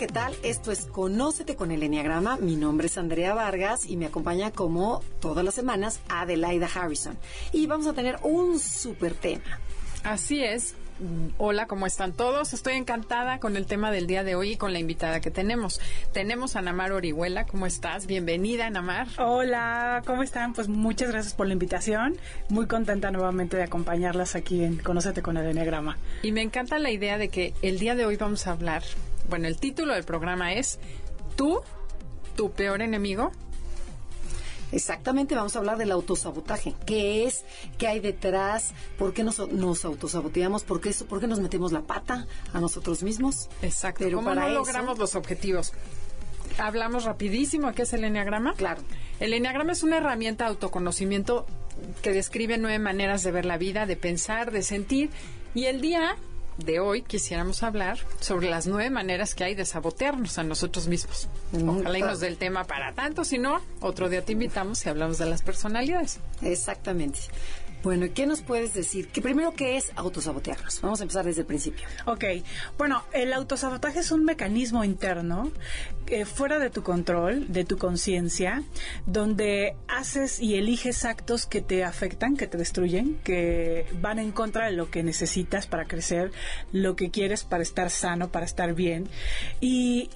¿Qué tal? Esto es Conócete con el Enneagrama. Mi nombre es Andrea Vargas y me acompaña como todas las semanas Adelaida Harrison. Y vamos a tener un súper tema. Así es. Hola, ¿cómo están todos? Estoy encantada con el tema del día de hoy y con la invitada que tenemos. Tenemos a Namar Orihuela, ¿cómo estás? Bienvenida, Namar. Hola, ¿cómo están? Pues muchas gracias por la invitación. Muy contenta nuevamente de acompañarlas aquí en Conócete con el Enneagrama. Y me encanta la idea de que el día de hoy vamos a hablar, bueno, el título del programa es Tú, tu peor enemigo. Exactamente, vamos a hablar del autosabotaje. ¿Qué es? ¿Qué hay detrás? ¿Por qué nos, nos autosaboteamos? ¿Por qué, ¿Por qué nos metemos la pata a nosotros mismos? Exacto. Pero ¿Cómo no logramos los objetivos? Hablamos rapidísimo, ¿qué es el Enneagrama? Claro. El Enneagrama es una herramienta de autoconocimiento que describe nueve maneras de ver la vida, de pensar, de sentir. Y el día de hoy quisiéramos hablar sobre las nueve maneras que hay de sabotearnos a nosotros mismos. Ojalá y nos dé el tema para tanto, si no, otro día te invitamos y hablamos de las personalidades. Exactamente. Bueno, ¿y qué nos puedes decir? Que primero, ¿qué es autosabotearnos? Vamos a empezar desde el principio. Ok, bueno, el autosabotaje es un mecanismo interno eh, fuera de tu control, de tu conciencia, donde haces y eliges actos que te afectan, que te destruyen, que van en contra de lo que necesitas para crecer, lo que quieres para estar sano, para estar bien. Y,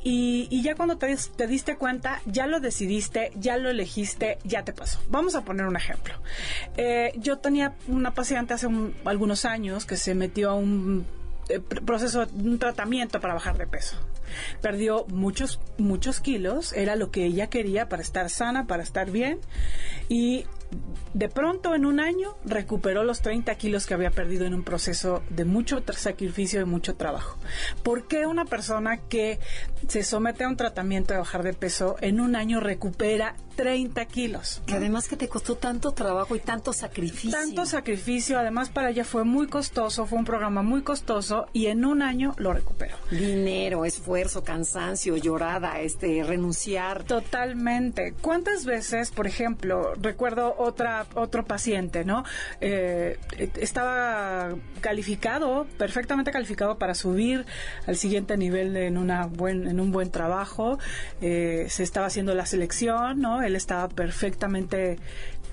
ya cuando te, te diste cuenta, ya lo decidiste, ya lo elegiste, ya te pasó. Vamos a poner un ejemplo. Eh, yo tenía tenía una paciente hace algunos años que se metió a un eh, proceso, un tratamiento para bajar de peso. Perdió muchos, muchos kilos, era lo que ella quería para estar sana, para estar bien. Y de pronto en un año recuperó los 30 kilos que había perdido en un proceso de mucho sacrificio y mucho trabajo. ¿Por qué una persona que se somete a un tratamiento de bajar de peso en un año recupera 30 kilos? Que además que te costó tanto trabajo y tanto sacrificio. Tanto sacrificio, además para ella fue muy costoso, fue un programa muy costoso y en un año lo recuperó. Dinero, esfuerzo, cansancio, llorada, este, renunciar. Totalmente. ¿Cuántas veces, por ejemplo, recuerdo otra otro paciente, ¿no? Eh, estaba calificado, perfectamente calificado para subir al siguiente nivel en una buen en un buen trabajo. Eh, se estaba haciendo la selección, ¿no? Él estaba perfectamente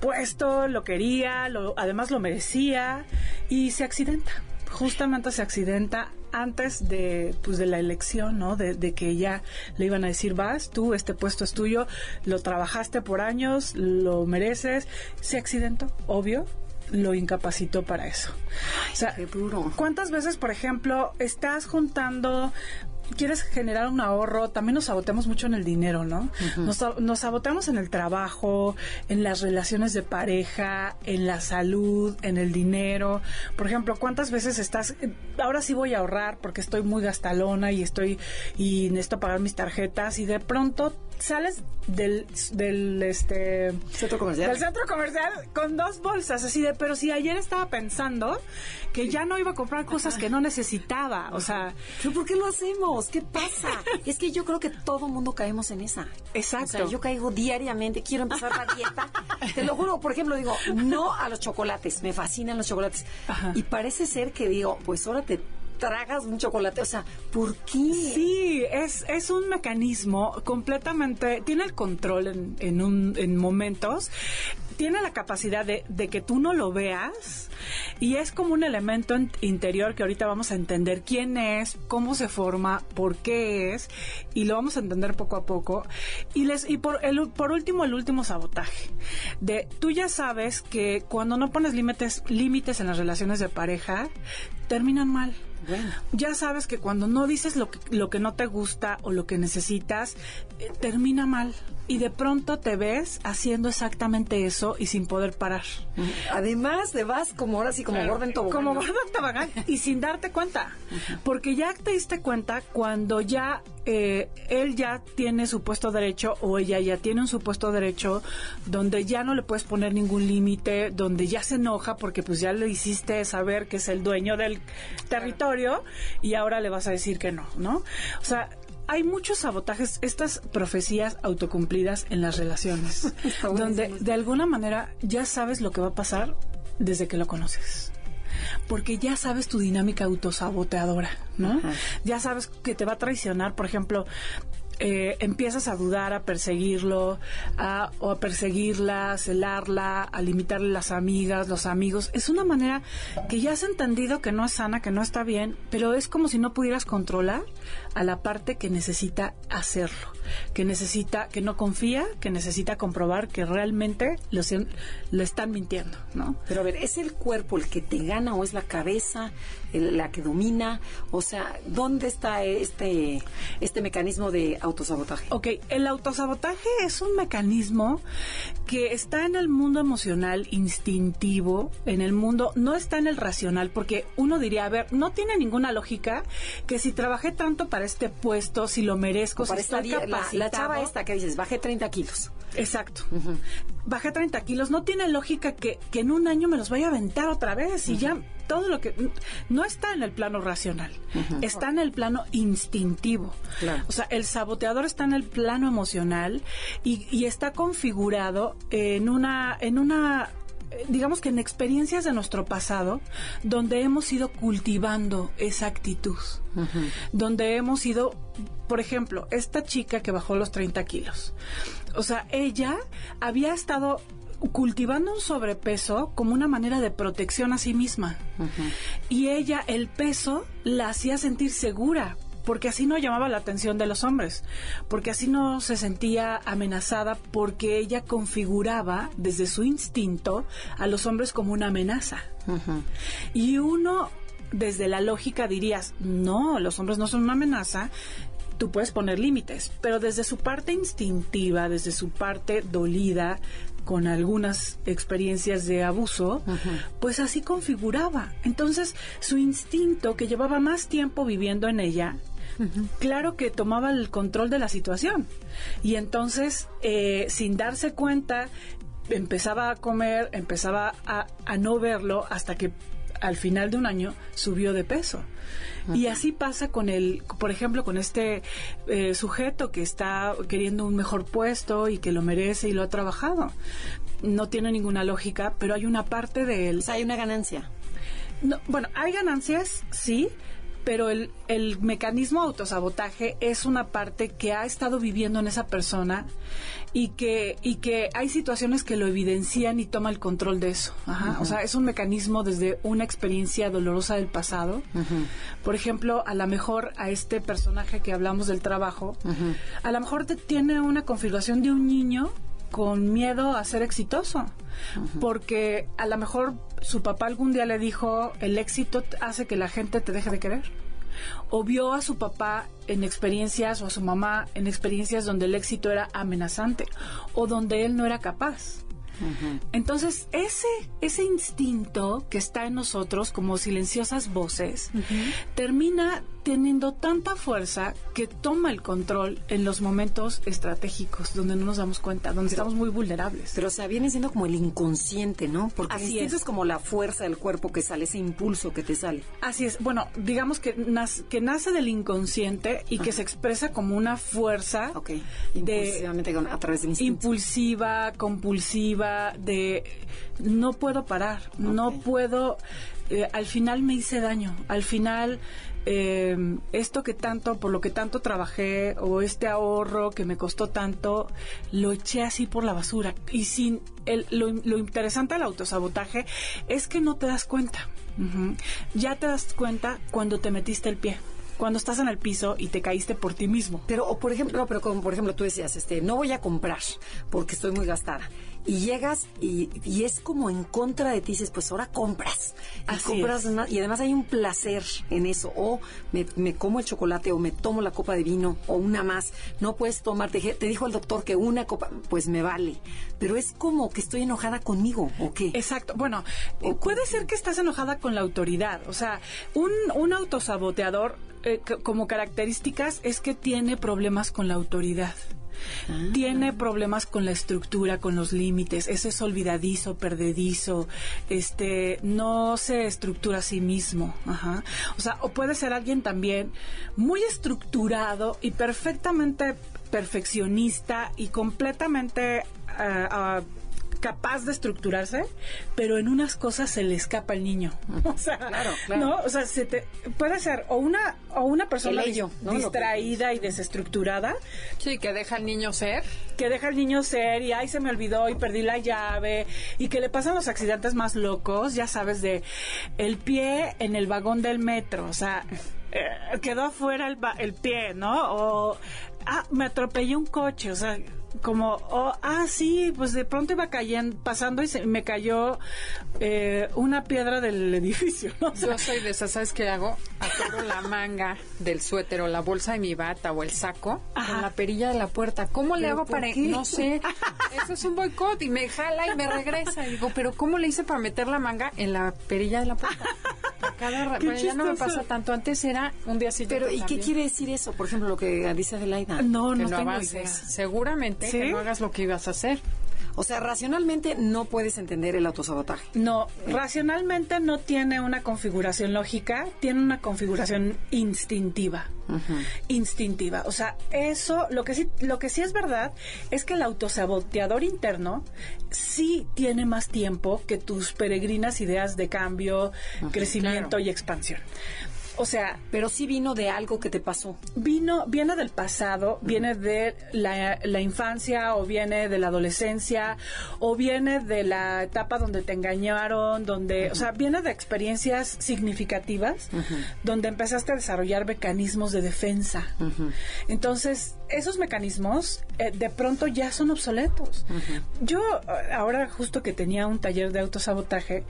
puesto, lo quería, lo, además lo merecía y se accidenta justamente se accidenta antes de, pues, de la elección, ¿no? De, de, que ya le iban a decir, vas, tú, este puesto es tuyo, lo trabajaste por años, lo mereces. Se accidentó, obvio, lo incapacitó para eso. o sea, qué duro. ¿Cuántas veces, por ejemplo, estás juntando quieres generar un ahorro, también nos saboteamos mucho en el dinero, ¿no? nos, nos saboteamos en el trabajo, en las relaciones de pareja, en la salud, en el dinero. Por ejemplo, ¿cuántas veces estás, ahora sí voy a ahorrar porque estoy muy gastalona y estoy, y necesito pagar mis tarjetas y de pronto sales del, del este centro comercial. del centro comercial con dos bolsas así de pero si ayer estaba pensando que ya no iba a comprar cosas que no necesitaba o sea. ¿Pero por qué lo hacemos qué pasa es que yo creo que todo mundo caemos en esa. Exacto o sea yo caigo diariamente quiero empezar la dieta. Te lo juro por ejemplo digo no a los chocolates me fascinan los chocolates. Y parece ser que digo pues ahora te tragas un chocolate. O sea, ¿por qué? Sí, es, es un mecanismo completamente, tiene el control en, en, un, en momentos, tiene la capacidad de, de, que tú no lo veas y es como un elemento interior que ahorita vamos a entender quién es, cómo se forma, por qué es y lo vamos a entender poco a poco. Y, les, y por, el, por último, el último sabotaje. De, tú ya sabes que cuando no pones límites, límites en las relaciones de pareja, terminan mal Ya sabes que cuando no dices lo que, lo que no te gusta o lo que necesitas, eh, termina mal. Y de pronto te ves haciendo exactamente eso y sin poder parar. Además, te vas como ahora sí, como gordo en tobogán. Como gordo en tobogán y sin darte cuenta. Porque ya te diste cuenta cuando ya eh, él ya tiene su puesto derecho o ella ya tiene un supuesto derecho donde ya no le puedes poner ningún límite, donde ya se enoja porque pues ya le hiciste saber que es el dueño del territorio y ahora le vas a decir que no, ¿no? O sea, hay muchos sabotajes, estas profecías autocumplidas en las relaciones, donde de alguna manera ya sabes lo que va a pasar desde que lo conoces porque ya sabes tu dinámica autosaboteadora, ¿no? Ya sabes que te va a traicionar, por ejemplo, eh, empiezas a dudar, a perseguirlo, a, o a perseguirla, a celarla, a limitarle las amigas, los amigos. Es una manera que ya has entendido que no es sana, que no está bien, pero es como si no pudieras controlar a la parte que necesita hacerlo, que necesita, que no confía, que necesita comprobar que realmente lo, le están mintiendo, ¿no? Pero a ver, ¿es el cuerpo el que te gana o es la cabeza la que domina? O sea, ¿dónde está este, este mecanismo de autosabotaje? Ok, el autosabotaje es un mecanismo que está en el mundo emocional instintivo, en el mundo, no está en el racional, porque uno diría, a ver, no tiene ninguna lógica que si trabajé tanto para este puesto, si lo merezco, para si estoy la, la, chava esta que dices, bajé 30 kilos. Exacto. Bajé 30 kilos. No tiene lógica que, que, en un año me los vaya a aventar otra vez y ya todo lo que... No está en el plano racional, está en el plano instintivo. O sea, el saboteador está en el plano emocional y, y está configurado en una... En una digamos que en experiencias de nuestro pasado, donde hemos ido cultivando esa actitud, donde hemos ido, por ejemplo, esta chica que bajó los 30 kilos, o sea, ella había estado cultivando un sobrepeso como una manera de protección a sí misma. Y ella, el peso, la hacía sentir segura, porque así no llamaba la atención de los hombres, porque así no se sentía amenazada, porque ella configuraba desde su instinto a los hombres como una amenaza. Y uno, desde la lógica dirías, no, los hombres no son una amenaza, tú puedes poner límites, pero desde su parte instintiva, desde su parte dolida, con algunas experiencias de abuso, pues así configuraba. Entonces, su instinto, que llevaba más tiempo viviendo en ella, claro que tomaba el control de la situación. Y entonces, eh, sin darse cuenta, empezaba a comer, empezaba a, no verlo hasta que al final de un año subió de peso. Y así pasa con el, por ejemplo, con este eh, sujeto que está queriendo un mejor puesto y que lo merece y lo ha trabajado. No tiene ninguna lógica, pero hay una parte de él. O sea, hay una ganancia. No, bueno, hay ganancias, sí, pero el, el mecanismo autosabotaje es una parte que ha estado viviendo en esa persona y que, y que hay situaciones que lo evidencian y toma el control de eso. O sea, es un mecanismo desde una experiencia dolorosa del pasado. Por ejemplo, a lo mejor a este personaje que hablamos del trabajo, a lo mejor tiene una configuración de un niño con miedo a ser exitoso, porque a lo mejor su papá algún día le dijo, el éxito hace que la gente te deje de querer. O vio a su papá en experiencias o a su mamá en experiencias donde el éxito era amenazante o donde él no era capaz. Entonces, ese, ese instinto que está en nosotros como silenciosas voces, termina teniendo tanta fuerza que toma el control en los momentos estratégicos donde no nos damos cuenta, donde estamos muy vulnerables. Pero o sea, viene siendo como el inconsciente, ¿no? Porque Así es. es como la fuerza del cuerpo que sale, ese impulso que te sale. Así es. Bueno, digamos que, nace, que nace del inconsciente y que se expresa como una fuerza de, a través de impulsiva, compulsiva, de no puedo parar, no puedo eh, al final me hice daño, al final eh, esto que tanto, por lo que tanto trabajé o este ahorro que me costó tanto, lo eché así por la basura. Y sin el, lo, interesante del autosabotaje es que no te das cuenta. Ya te das cuenta cuando te metiste el pie cuando estás en el piso y te caíste por ti mismo. Pero, o por ejemplo, no, pero como por ejemplo tú decías, este, no voy a comprar porque estoy muy gastada. Y llegas y, y es como en contra de ti, dices, pues ahora compras. Y Así compras más, y además hay un placer en eso. O me, me como el chocolate o me tomo la copa de vino o una más. No puedes tomar, te, te dijo el doctor que una copa, pues me vale. Pero es como que estoy enojada conmigo, ¿o qué? Exacto. Bueno, puede ser que estás enojada con la autoridad. O sea, un, un autosaboteador, eh, como características, es que tiene problemas con la autoridad. Tiene problemas con la estructura, con los límites. Ese es olvidadizo, perdedizo. Este, no se estructura a sí mismo. Ajá. O sea, o puede ser alguien también muy estructurado y perfectamente perfeccionista y completamente ah, ah, capaz de estructurarse, pero en unas cosas se le escapa el niño. O sea, Claro, claro. ¿no? O sea, se te, puede ser o una o una persona distraída y desestructurada Sí, que deja al niño ser. que deja al niño ser y ay se me olvidó y perdí la llave y que le pasan los accidentes más locos, ya sabes de el pie en el vagón del metro, o sea, eh, quedó afuera el, el pie, ¿no? O ah, me atropellé un coche, o sea, como, oh, ah, sí, pues de pronto iba cayendo, pasando y se, me cayó eh, una piedra del edificio, ¿no? O sea, Yo soy de esas, ¿sabes qué hago? Atoro la manga del suéter o la bolsa de mi bata o el saco Ajá. con la perilla de la puerta. ¿Cómo le ¿Pero hago para...? qué? No sé. Eso es un boicot y me jala y me regresa. Y digo, ¿pero cómo le hice para meter la manga en la perilla de la puerta? Cada Pero ya no me pasa tanto. Antes era un día sí. Pero, ¿y qué quiere decir eso? Por ejemplo, lo que dice Adelaida. no, Que no no tengo avances. idea. Seguramente No hagas lo que ibas a hacer. O sea, racionalmente no puedes entender el autosabotaje. No, racionalmente no tiene una configuración lógica, tiene una configuración instintiva. Instintiva. O sea, eso, lo que sí, lo que sí es verdad es que el autosaboteador interno sí tiene más tiempo que tus peregrinas ideas de cambio, crecimiento claro. y expansión. O sea, Pero sí vino de algo que te pasó. vino, viene del pasado, viene de la, la infancia o viene de la adolescencia o viene de la etapa donde te engañaron, donde, o sea, viene de experiencias significativas donde empezaste a desarrollar mecanismos de defensa. Entonces, esos mecanismos eh, de pronto ya son obsoletos. Yo, eh, ahora justo que tenía un taller de autosabotaje,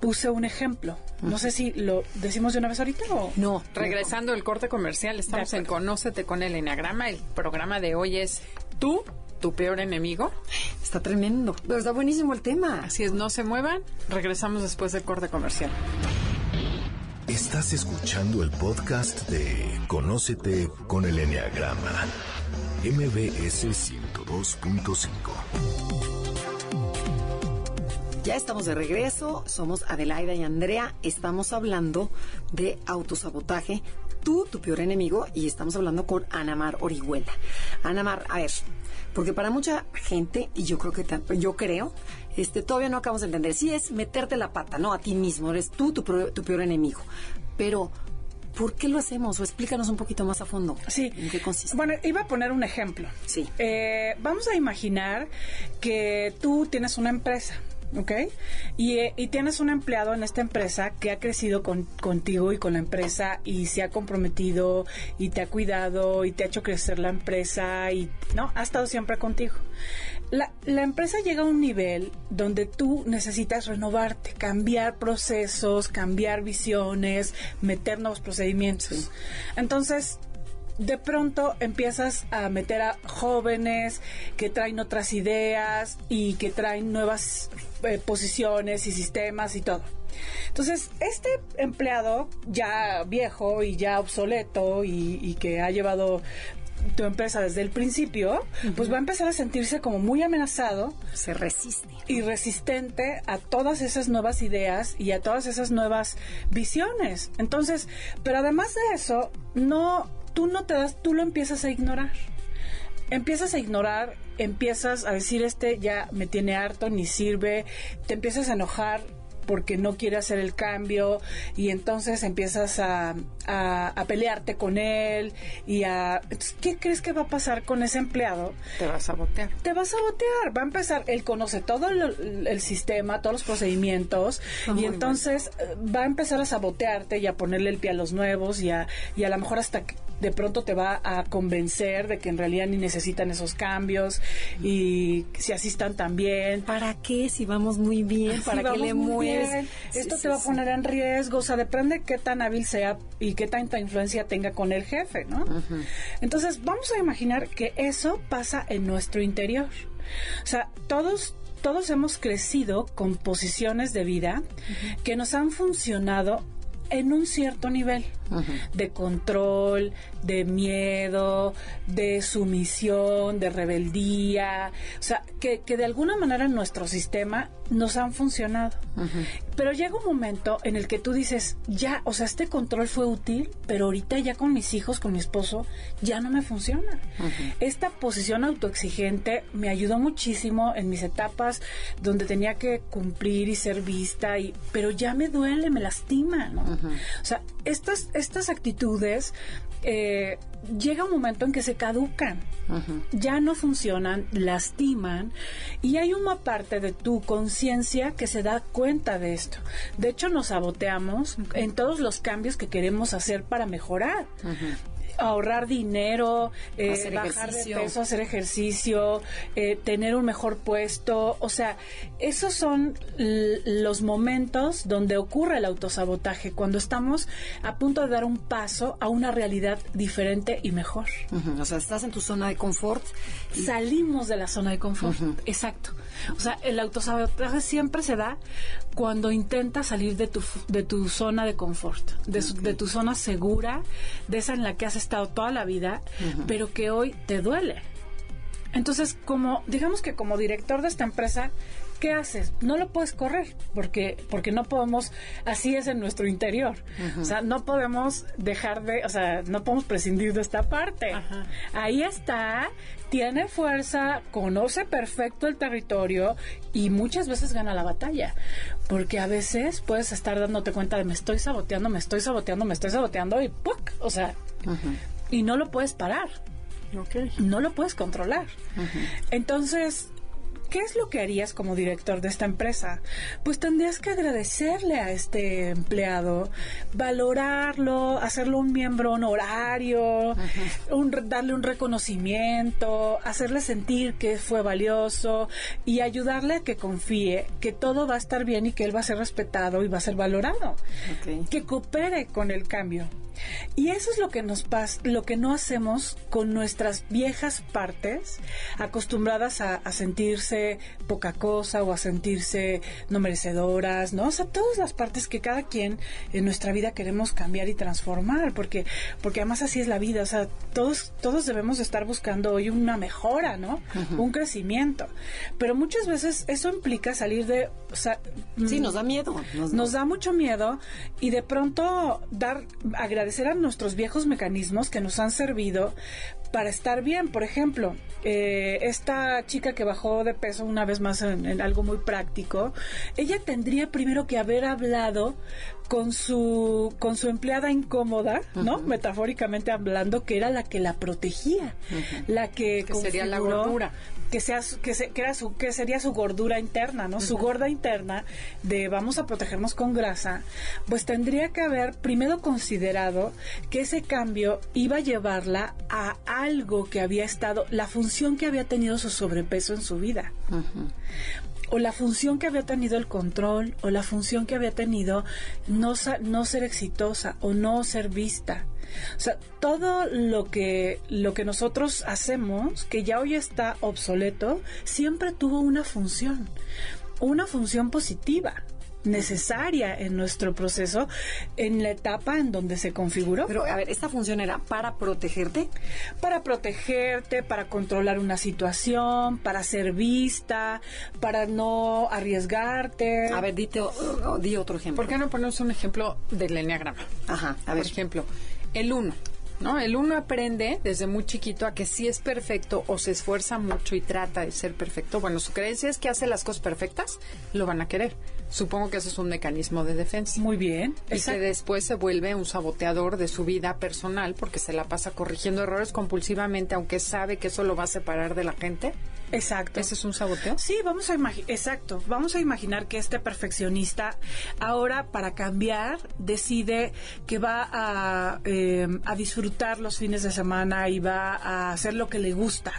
puse un ejemplo. No sé si lo decimos de una vez ahorita o... No, Regresando del corte comercial, estamos en. Conócete con el Enneagrama. El programa de hoy es tú, tu peor enemigo. Está tremendo. Pero está buenísimo el tema. Así es, no se muevan. Regresamos después del corte comercial. Estás escuchando el podcast de Conócete con el Enneagrama. MBS 102.5. Ya estamos de regreso, somos Adelaida y Andrea, estamos hablando de autosabotaje, tú, tu peor enemigo, y estamos hablando con Anamar Orihuela. Anamar, a ver, porque para mucha gente, y yo creo que yo creo, este, todavía no acabamos de entender, sí es meterte la pata, ¿no? A ti mismo, eres tú tu, peor enemigo, pero... ¿Por qué lo hacemos? O explícanos un poquito más a fondo. Sí. ¿En qué consiste? Bueno, iba a poner un ejemplo. Sí. Eh, vamos a imaginar que tú tienes una empresa. ¿Ok? Y, eh, y tienes un empleado en esta empresa que ha crecido con- contigo y con la empresa y se ha comprometido y te ha cuidado y te ha hecho crecer la empresa y, ¿no? Ha estado siempre contigo. La, la empresa llega a un nivel donde tú necesitas renovarte, cambiar procesos, cambiar visiones, meter nuevos procedimientos. Entonces, de pronto empiezas a meter a jóvenes que traen otras ideas y que traen nuevas eh, posiciones y sistemas y todo. Entonces, este empleado ya viejo y ya obsoleto y, y que ha llevado tu empresa desde el principio, pues va a empezar a sentirse como muy amenazado Se resiste. y resistente a todas esas nuevas ideas y a todas esas nuevas visiones. Entonces, pero además de eso, no, tú no te das, tú lo empiezas a ignorar. Empiezas a ignorar, empiezas a decir este ya me tiene harto, ni sirve, te empiezas a enojar porque no quiere hacer el cambio y entonces empiezas a, a, pelearte con él y a... Entonces, ¿qué crees que va a pasar con ese empleado? Te va a sabotear. Te va a sabotear. Va a empezar, él conoce todo el, sistema, todos los procedimientos y entonces eh, va a empezar a sabotearte y a ponerle el pie a los nuevos y a, y a lo mejor hasta de pronto te va a convencer de que en realidad ni necesitan esos cambios y si así están tan bien. ¿Para qué? Si vamos muy bien, ¿para qué le mueves? Esto te va a poner en riesgo, o sea, depende qué tan hábil sea y qué tanta influencia tenga con el jefe, ¿no? Entonces, vamos a imaginar que eso pasa en nuestro interior. O sea, todos todos hemos crecido con posiciones de vida que nos han funcionado en un cierto nivel de control, de miedo, de sumisión, de rebeldía, o sea, que, que de alguna manera en nuestro sistema nos han funcionado. Pero llega un momento en el que tú dices, ya, o sea, este control fue útil, pero ahorita ya con mis hijos, con mi esposo, ya no me funciona. Esta posición autoexigente me ayudó muchísimo en mis etapas donde tenía que cumplir y ser vista, y, pero ya me duele, me lastima, ¿no? O sea, estas estas actitudes eh, llega un momento en que se caducan, ya no funcionan, lastiman y hay una parte de tu conciencia que se da cuenta de esto. De hecho, nos saboteamos en todos los cambios que queremos hacer para mejorar ahorrar dinero, eh, bajar de peso, hacer ejercicio, eh, tener un mejor puesto. O sea, esos son los momentos donde ocurre el autosabotaje, cuando estamos a punto de dar un paso a una realidad diferente y mejor. O sea, estás en tu zona de confort. Salimos de la zona de confort. Exacto. O sea, el autosabotaje siempre se da cuando intentas salir de tu, de tu zona de confort, de, de tu zona segura, de esa en la que has estado toda la vida, pero que hoy te duele. Entonces, como, digamos que como director de esta empresa, ¿qué haces? No lo puedes correr, porque, porque no podemos, así es en nuestro interior. O sea, no podemos dejar de, o sea, no podemos prescindir de esta parte. Ahí está, tiene fuerza, conoce perfecto el territorio y muchas veces gana la batalla. Porque a veces puedes estar dándote cuenta de me estoy saboteando, me estoy saboteando, me estoy saboteando y ¡puc! O sea, y no lo puedes parar. No lo puedes controlar. Entonces, ¿qué es lo que harías como director de esta empresa? Pues tendrías que agradecerle a este empleado, valorarlo, hacerlo un miembro honorario, darle un reconocimiento, hacerle sentir que fue valioso y ayudarle a que confíe que todo va a estar bien y que él va a ser respetado y va a ser valorado. Que coopere con el cambio. Y eso es lo que nos pasa, lo que no hacemos con nuestras viejas partes, acostumbradas a, sentirse poca cosa o a sentirse no merecedoras, ¿no? O sea, todas las partes que cada quien en nuestra vida queremos cambiar y transformar, porque, porque además así es la vida, o sea, todos, todos debemos estar buscando hoy una mejora, ¿no? Un crecimiento. Pero muchas veces eso implica salir de, o sea, sí, nos da miedo. Nos, nos da mucho miedo y de pronto dar, agradecer eran nuestros viejos mecanismos que nos han servido para estar bien. Por ejemplo, eh, esta chica que bajó de peso una vez más en, algo muy práctico, ella tendría primero que haber hablado con su con su empleada incómoda, ¿no? Metafóricamente hablando, que era la que la protegía, la que, que sería la gordura que sea que, se, que era su que sería su gordura interna, ¿no? Su gorda interna de vamos a protegernos con grasa, pues tendría que haber primero considerado que ese cambio iba a llevarla a algo que había estado la función que había tenido su sobrepeso en su vida. O la función que había tenido el control, o la función que había tenido no, no ser exitosa o no ser vista. O sea, todo lo que, lo que nosotros hacemos, que ya hoy está obsoleto, siempre tuvo una función, una función positiva necesaria en nuestro proceso en la etapa en donde se configuró. Pero, a ver, ¿esta función era para protegerte? Para protegerte, para controlar una situación, para ser vista, para no arriesgarte. A ver, dite, di otro ejemplo. ¿Por qué no ponemos un ejemplo del enneagrama? Ajá, a ver. Por ejemplo, el uno. ¿No? El uno aprende desde muy chiquito a que si es perfecto o se esfuerza mucho y trata de ser perfecto, bueno, su creencia es que hace las cosas perfectas, lo van a querer. Supongo que ese es un mecanismo de defensa. Muy bien. Y que después se vuelve un saboteador de su vida personal porque se la pasa corrigiendo errores compulsivamente, aunque sabe que eso lo va a separar de la gente. Exacto. ¿Ese es un saboteo? Sí, vamos a imaginar, exacto. Vamos a imaginar que este perfeccionista ahora para cambiar decide que va a, eh, a disfrutar los fines de semana y va a hacer lo que le gusta.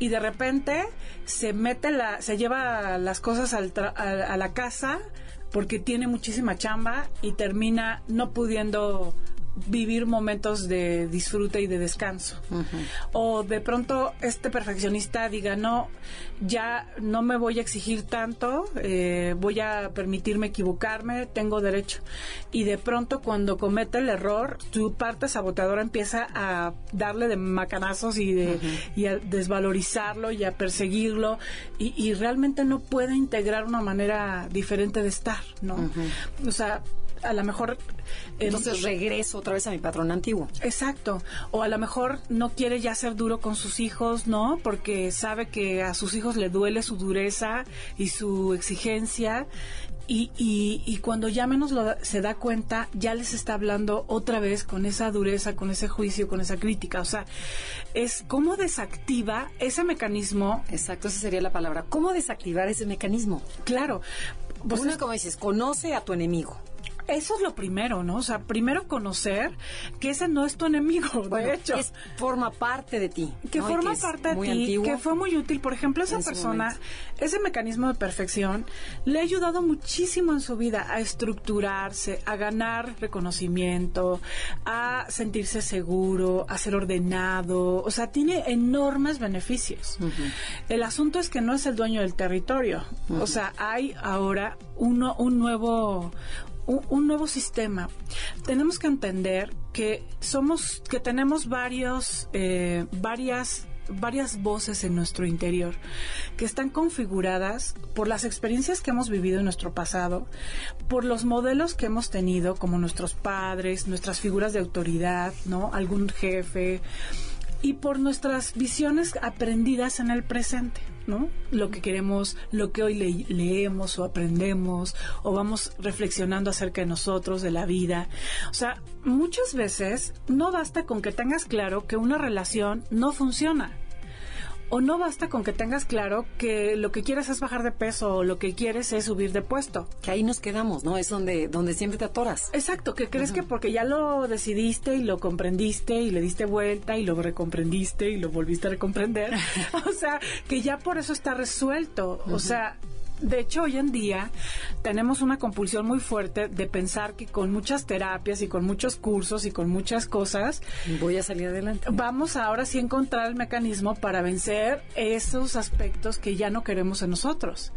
Y de repente se mete la, se lleva las cosas al a la casa porque tiene muchísima chamba y termina no pudiendo vivir momentos de disfrute y de descanso. O de pronto este perfeccionista diga, no, ya no me voy a exigir tanto, eh, voy a permitirme equivocarme, tengo derecho. Y de pronto cuando comete el error, su parte saboteadora empieza a darle de macanazos y, de, y a desvalorizarlo y a perseguirlo y, y, realmente no puede integrar una manera diferente de estar, ¿no? O sea, a lo mejor... Entonces regreso otra vez a mi patrón antiguo. Exacto. O a lo mejor no quiere ya ser duro con sus hijos, ¿no? Porque sabe que a sus hijos le duele su dureza y su exigencia. Y, y, cuando ya menos se da cuenta, ya les está hablando otra vez con esa dureza, con ese juicio, con esa crítica. O sea, es cómo desactiva ese mecanismo. Exacto, esa sería la palabra. ¿Cómo desactivar ese mecanismo? Claro. Pues es como dices, conoce a tu enemigo eso es lo primero, ¿no? O sea, primero conocer que ese no es tu enemigo, de hecho. Es, forma parte de ti. Que forma parte de ti, que fue muy útil. Por ejemplo, esa persona, ese mecanismo de perfección, le ha ayudado muchísimo en su vida a estructurarse, a ganar reconocimiento, a sentirse seguro, a ser ordenado. O sea, tiene enormes beneficios. El asunto es que no es el dueño del territorio. O sea, hay ahora uno, un nuevo un, nuevo sistema. Tenemos que entender que somos, que tenemos varios, eh, varias varias voces en nuestro interior que están configuradas por las experiencias que hemos vivido en nuestro pasado, por los modelos que hemos tenido como nuestros padres, nuestras figuras de autoridad, ¿no? Algún jefe y por nuestras visiones aprendidas en el presente. ¿No? Lo que queremos, lo que hoy leemos o aprendemos o vamos reflexionando acerca de nosotros, de la vida. O sea, muchas veces no basta con que tengas claro que una relación no funciona o no basta con que tengas claro que lo que quieres es bajar de peso o lo que quieres es subir de puesto. Que ahí nos quedamos, ¿no? Es donde, donde siempre te atoras. Exacto, que crees que porque ya lo decidiste y lo comprendiste y le diste vuelta y lo recomprendiste y lo volviste a recomprender, o sea, que ya por eso está resuelto. O sea, de hecho, hoy en día tenemos una compulsión muy fuerte de pensar que con muchas terapias y con muchos cursos y con muchas cosas voy a salir adelante. Vamos ahora sí a encontrar el mecanismo para vencer esos aspectos que ya no queremos en nosotros.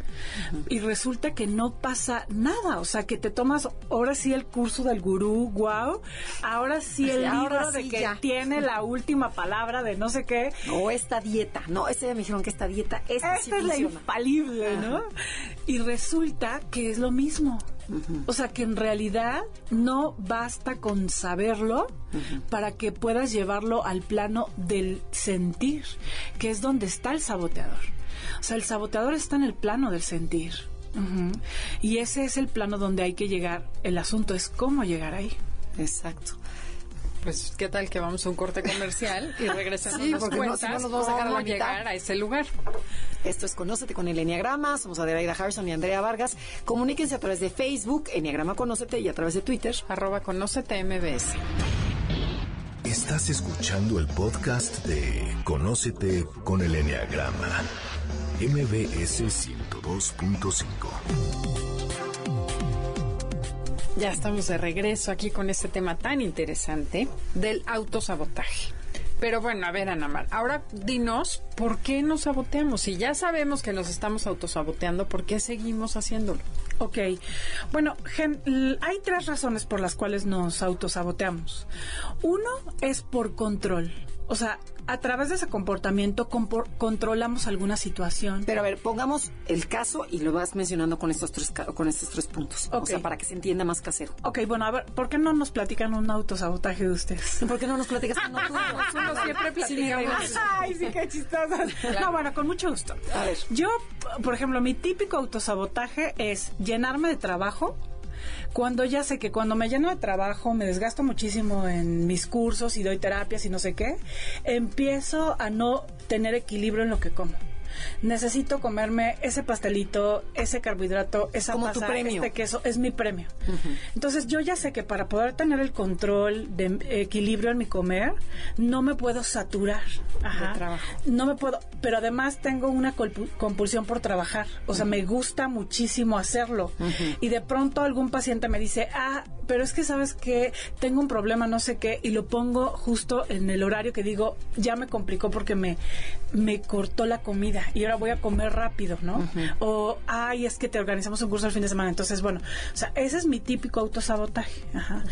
Y resulta que no pasa nada, o sea, que te tomas ahora sí el curso del gurú, wow, ahora sí el libro de que tiene la última palabra de no sé qué. O esta dieta, no, ese me dijeron que esta dieta, esta, esta es la infalible, ¿no? Y resulta que es lo mismo. O sea que en realidad no basta con saberlo para que puedas llevarlo al plano del sentir, que es donde está el saboteador. O sea, el saboteador está en el plano del sentir. Y ese es el plano donde hay que llegar. El asunto es cómo llegar ahí. Exacto. Pues, ¿qué tal que vamos a un corte comercial y regresamos sí, porque no, si no nos vamos a dejar a llegar a ese lugar? Esto es Conócete con el Enneagrama. Somos Adelaida Harrison y Andrea Vargas. Comuníquense a través de Facebook, Enneagrama Conócete, y a través de Twitter, arroba Conócete MBS. Estás escuchando el podcast de Conócete con el Enneagrama. MBS 102.5. Ya estamos de regreso aquí con este tema tan interesante del autosabotaje. Pero bueno, a ver, Ana ahora dinos por qué nos saboteamos. Si ya sabemos que nos estamos autosaboteando, ¿por qué seguimos haciéndolo? Ok. Bueno, hay tres razones por las cuales nos autosaboteamos. Uno es por control. O sea, a través de ese comportamiento compor- controlamos alguna situación. Pero a ver, pongamos el caso y lo vas mencionando con estos tres, con estos tres puntos. O sea, para que se entienda más casero. Ok, bueno, a ver, ¿por qué no nos platican un autosabotaje de ustedes? ¿Por qué no nos platicas cuando tú? Uno siempre platica de Sí, Ay, sí, qué chistosas. No, bueno, con mucho gusto. A ver. Yo, por ejemplo, mi típico autosabotaje es llenarme de trabajo. Cuando ya sé que cuando me lleno de trabajo, me desgasto muchísimo en mis cursos y doy terapias y no sé qué, empiezo a no tener equilibrio en lo que como. Necesito comerme ese pastelito, ese carbohidrato, esa Como tu masa, premio. este queso, es mi premio. Entonces yo ya sé que para poder tener el control de equilibrio en mi comer, no me puedo saturar. Ajá. trabajo. No me puedo, pero además tengo una compulsión por trabajar. O sea, me gusta muchísimo hacerlo. Y de pronto algún paciente me dice, ah, pero es que sabes que tengo un problema, no sé qué, y lo pongo justo en el horario que digo, ya me complicó porque me, me cortó la comida y ahora voy a comer rápido, ¿no? O, ay, es que te organizamos un curso el fin de semana. Entonces, bueno, o sea, ese es mi típico autosabotaje. Ajá.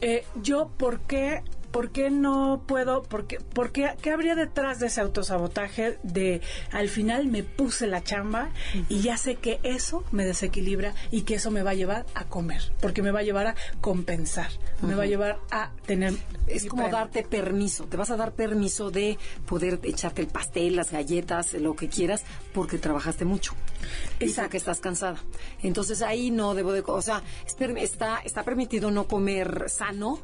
Eh, yo, ¿por qué? ¿Por qué no puedo? ¿Por qué, por qué, qué habría detrás de ese autosabotaje de al final me puse la chamba y ya sé que eso me desequilibra y que eso me va a llevar a comer? Porque me va a llevar a compensar, me va a llevar a tener... Es como premio. darte permiso. Te vas a dar permiso de poder echarte el pastel, las galletas, lo que quieras, porque trabajaste mucho. Y Exacto. porque estás cansada. Entonces ahí no debo de... O sea, está permitido no comer sano,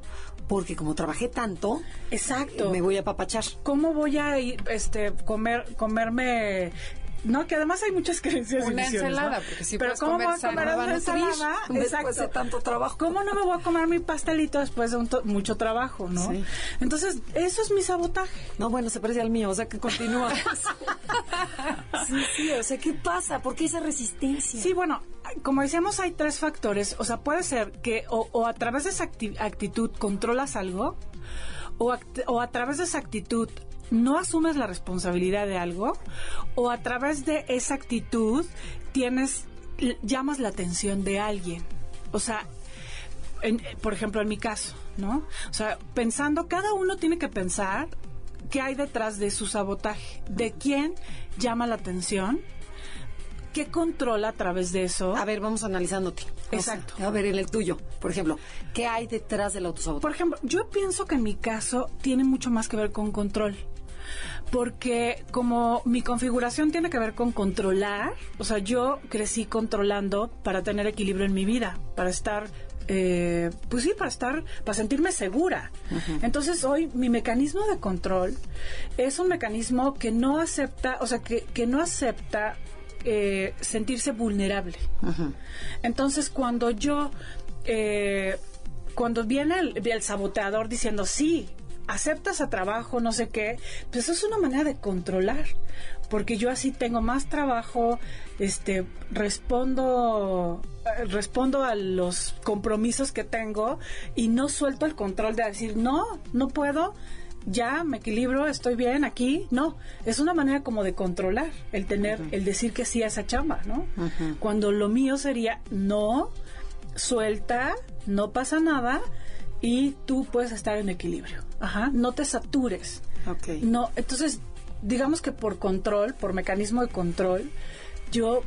porque como trabajé tanto, Exacto. me voy a papachar. ¿Cómo voy a ir, este, comer, comerme no, que además hay muchas creencias Una ensalada, ¿no? porque si Pero ¿cómo comer voy a comer una ensalada? después de tanto trabajo. ¿Cómo no me voy a comer mi pastelito después de un to- mucho trabajo, no? Sí. Entonces, eso es mi sabotaje. No, bueno, se parece al mío, o sea que continúa. sí, sí, o sea, ¿qué pasa? ¿Por qué esa resistencia? Sí, bueno, como decíamos, hay tres factores. O sea, puede ser que o, o a través de esa acti- actitud controlas algo, o, o a través de esa actitud no asumes la responsabilidad de algo, o a través de esa actitud tienes, llamas la atención de alguien. O sea, en- por ejemplo, en mi caso, ¿no? O sea, pensando, cada uno tiene que pensar qué hay detrás de su sabotaje, de quién llama la atención, qué controla a través de eso. A ver, vamos analizándote. O Exacto. sea, a ver, en el tuyo, por ejemplo, ¿qué hay detrás del autosabotaje? Por ejemplo, yo pienso que en mi caso tiene mucho más que ver con control. Porque como mi configuración tiene que ver con controlar, o sea, yo crecí controlando para tener equilibrio en mi vida, para estar, eh, pues sí, para estar, para sentirme segura. Entonces hoy mi mecanismo de control es un mecanismo que no acepta, o sea, que, que no acepta eh, sentirse vulnerable. Entonces, cuando yo, eh, cuando viene el, el saboteador diciendo, sí, aceptas a trabajo, no sé qué, pues eso es una manera de controlar, porque yo así tengo más trabajo, este, respondo, eh, respondo a los compromisos que tengo y no suelto el control de decir, no, no puedo, ya me equilibro, estoy bien aquí. No, es una manera como de controlar, el tener, el decir que sí a esa chamba, ¿no? Cuando lo mío sería, no, suelta, no pasa nada y tú puedes estar en equilibrio. Ajá, no te satures. No, entonces, digamos que por control, por mecanismo de control, yo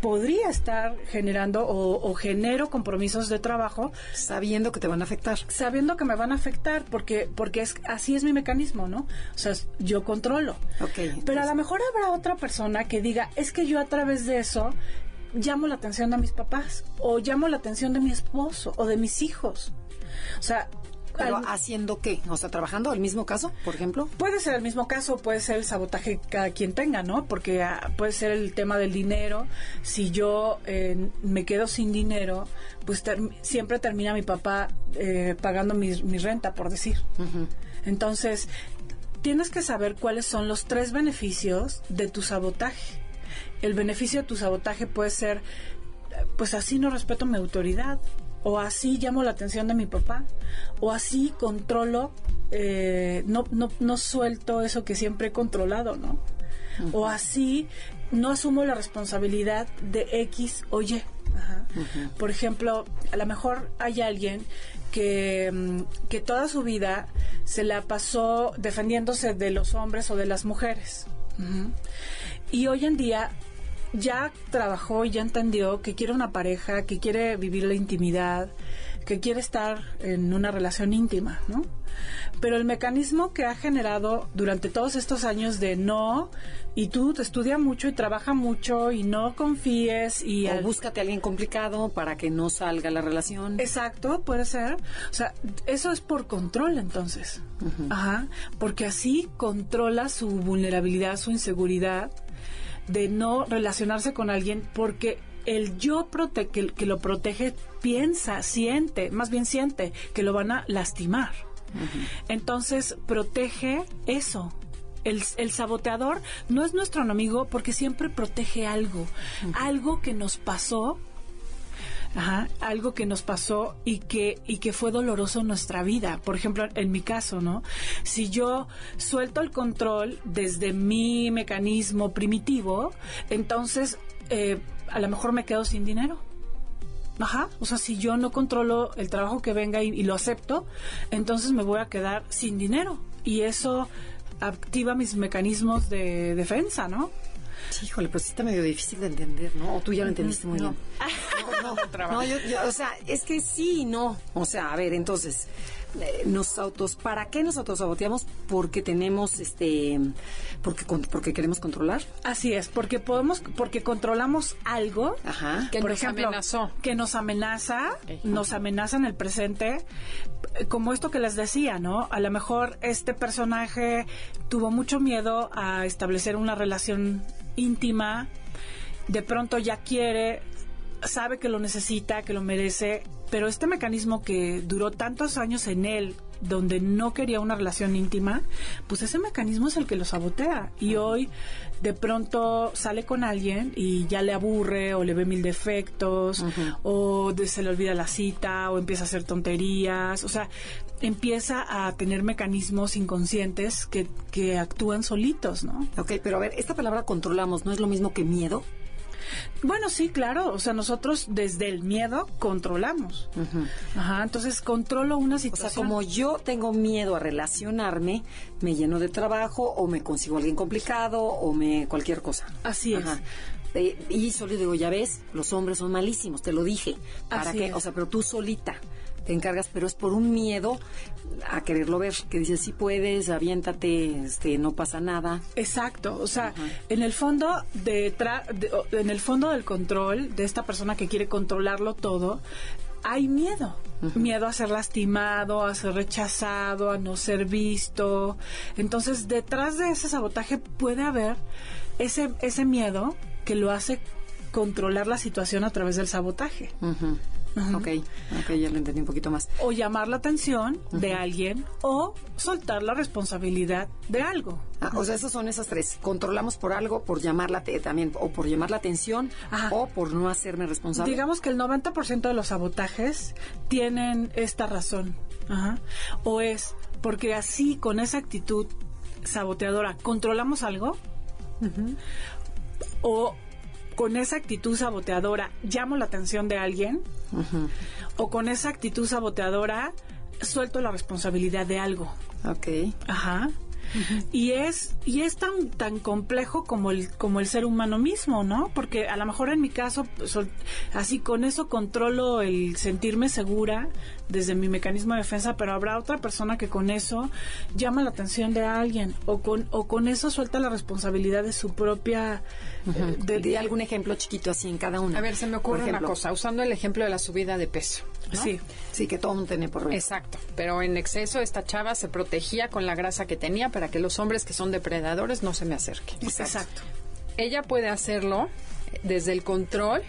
podría estar generando o, o genero compromisos de trabajo Sabiendo que te van a afectar. sabiendo que me van a afectar porque porque es así es mi mecanismo, ¿no? O sea, yo controlo. Ok. Pero a lo mejor habrá otra persona que diga, es que yo a través de eso llamo la atención de mis papás o llamo la atención de mi esposo o de mis hijos. O sea, ¿Pero haciendo qué? O sea, trabajando el mismo caso, por ejemplo. Puede ser el mismo caso, puede ser el sabotaje que cada quien tenga, ¿no? Porque ah, puede ser el tema del dinero. Si yo eh, me quedo sin dinero, pues ter- siempre termina mi papá eh, pagando mi, mi renta, por decir. Entonces, tienes que saber cuáles son los tres beneficios de tu sabotaje. El beneficio de tu sabotaje puede ser, eh, pues así no respeto mi autoridad, o así llamo la atención de mi papá, o así controlo, eh, no, no, no suelto eso que siempre he controlado, ¿no? O así no asumo la responsabilidad de X o Y. Ajá. Por ejemplo, a lo mejor hay alguien que, mm, que toda su vida se la pasó defendiéndose de los hombres o de las mujeres. Y hoy en día ya trabajó y ya entendió que quiere una pareja, que quiere vivir la intimidad, que quiere estar en una relación íntima, ¿no? Pero el mecanismo que ha generado durante todos estos años de no, y tú te estudia mucho y trabaja mucho y no confíes y... O al- búscate a alguien complicado para que no salga la relación. Exacto, puede ser. O sea, eso es por control entonces. Ajá. Porque así controla su vulnerabilidad, su inseguridad de no relacionarse con alguien porque el yo prote que, que lo protege piensa, siente, más bien siente que lo van a lastimar. Entonces protege eso. El, el saboteador no es nuestro enemigo porque siempre protege algo, algo que nos pasó Ajá, algo que nos pasó y que y que fue doloroso en nuestra vida. Por ejemplo, en mi caso, ¿no? Si yo suelto el control desde mi mecanismo primitivo, entonces eh, a lo mejor me quedo sin dinero. Ajá, o sea, si yo no controlo el trabajo que venga y, y lo acepto, entonces me voy a quedar sin dinero. Y eso activa mis mecanismos de defensa, ¿no? Sí, híjole, pues está medio difícil de entender, ¿no? O tú ya lo entendiste muy No. bien. No, no, no, yo- yo- o sea, es que sí y no. O sea, a ver, entonces, nos autos, ¿para qué nos autosaboteamos? Porque tenemos, este, porque, con- porque queremos controlar. Así es, porque podemos, porque controlamos algo Ajá. Que por nos ejemplo, amenazó. que nos amenaza, nos amenaza en el presente, eh, como esto que les decía, ¿no? A lo mejor este personaje tuvo mucho miedo a establecer una relación íntima, de pronto ya quiere, sabe que lo necesita, que lo merece, pero este mecanismo que duró tantos años en él, donde no quería una relación íntima, pues ese mecanismo es el que lo sabotea. Y hoy de pronto sale con alguien y ya le aburre o le ve mil defectos o de- se le olvida la cita o empieza a hacer tonterías. O sea, empieza a tener mecanismos inconscientes que, que actúan solitos, ¿no? Ok, pero a ver, esta palabra controlamos, ¿no es lo mismo que miedo? Bueno, sí, claro. O sea, nosotros desde el miedo controlamos. Ajá, entonces controlo una O sea, situación. como yo tengo miedo a relacionarme, me lleno de trabajo o me consigo alguien complicado o me cualquier cosa. Así es. Eh, y solo digo, ya ves, los hombres son malísimos, te lo dije. ¿Para Así qué? es. O sea, pero tú solita te encargas, pero es por un miedo a quererlo ver, que dices, sí puedes, aviéntate, este, no pasa nada. Exacto, o sea, en el fondo detrás, de- o- en el fondo del control de esta persona que quiere controlarlo todo, hay miedo, miedo a ser lastimado, a ser rechazado, a no ser visto. Entonces, detrás de ese sabotaje puede haber ese ese miedo que lo hace controlar la situación a través del sabotaje. Ok, ok, ya lo entendí un poquito más. o llamar la atención de alguien o soltar la responsabilidad de algo. Ah, o sea, esas son esas tres. Controlamos por algo, por llamar la también, o por llamar la atención, Ajá. o por no hacerme responsable. Digamos que el 90% de los sabotajes tienen esta razón. Ajá. O es porque así, con esa actitud saboteadora, controlamos algo. O con esa actitud saboteadora, llamo la atención de alguien. O con esa actitud saboteadora, suelto la responsabilidad de algo. Ok. Ajá. Y es y es tan tan complejo como el como el ser humano mismo, ¿no? Porque a lo mejor en mi caso sol- así con eso controlo el sentirme segura desde mi mecanismo de defensa, pero habrá otra persona que con eso llama la atención de alguien o con o con eso suelta la responsabilidad de su propia eh, de, algún ejemplo chiquito así en cada uno. A ver, se me ocurre una cosa, usando el ejemplo de la subida de peso. ¿No? Sí. Sí, que todo mundo tiene por ver. Exacto, pero en exceso esta chava se protegía con la grasa que tenía para que los hombres que son depredadores no se me acerquen. Exacto. Ella puede hacerlo desde el control.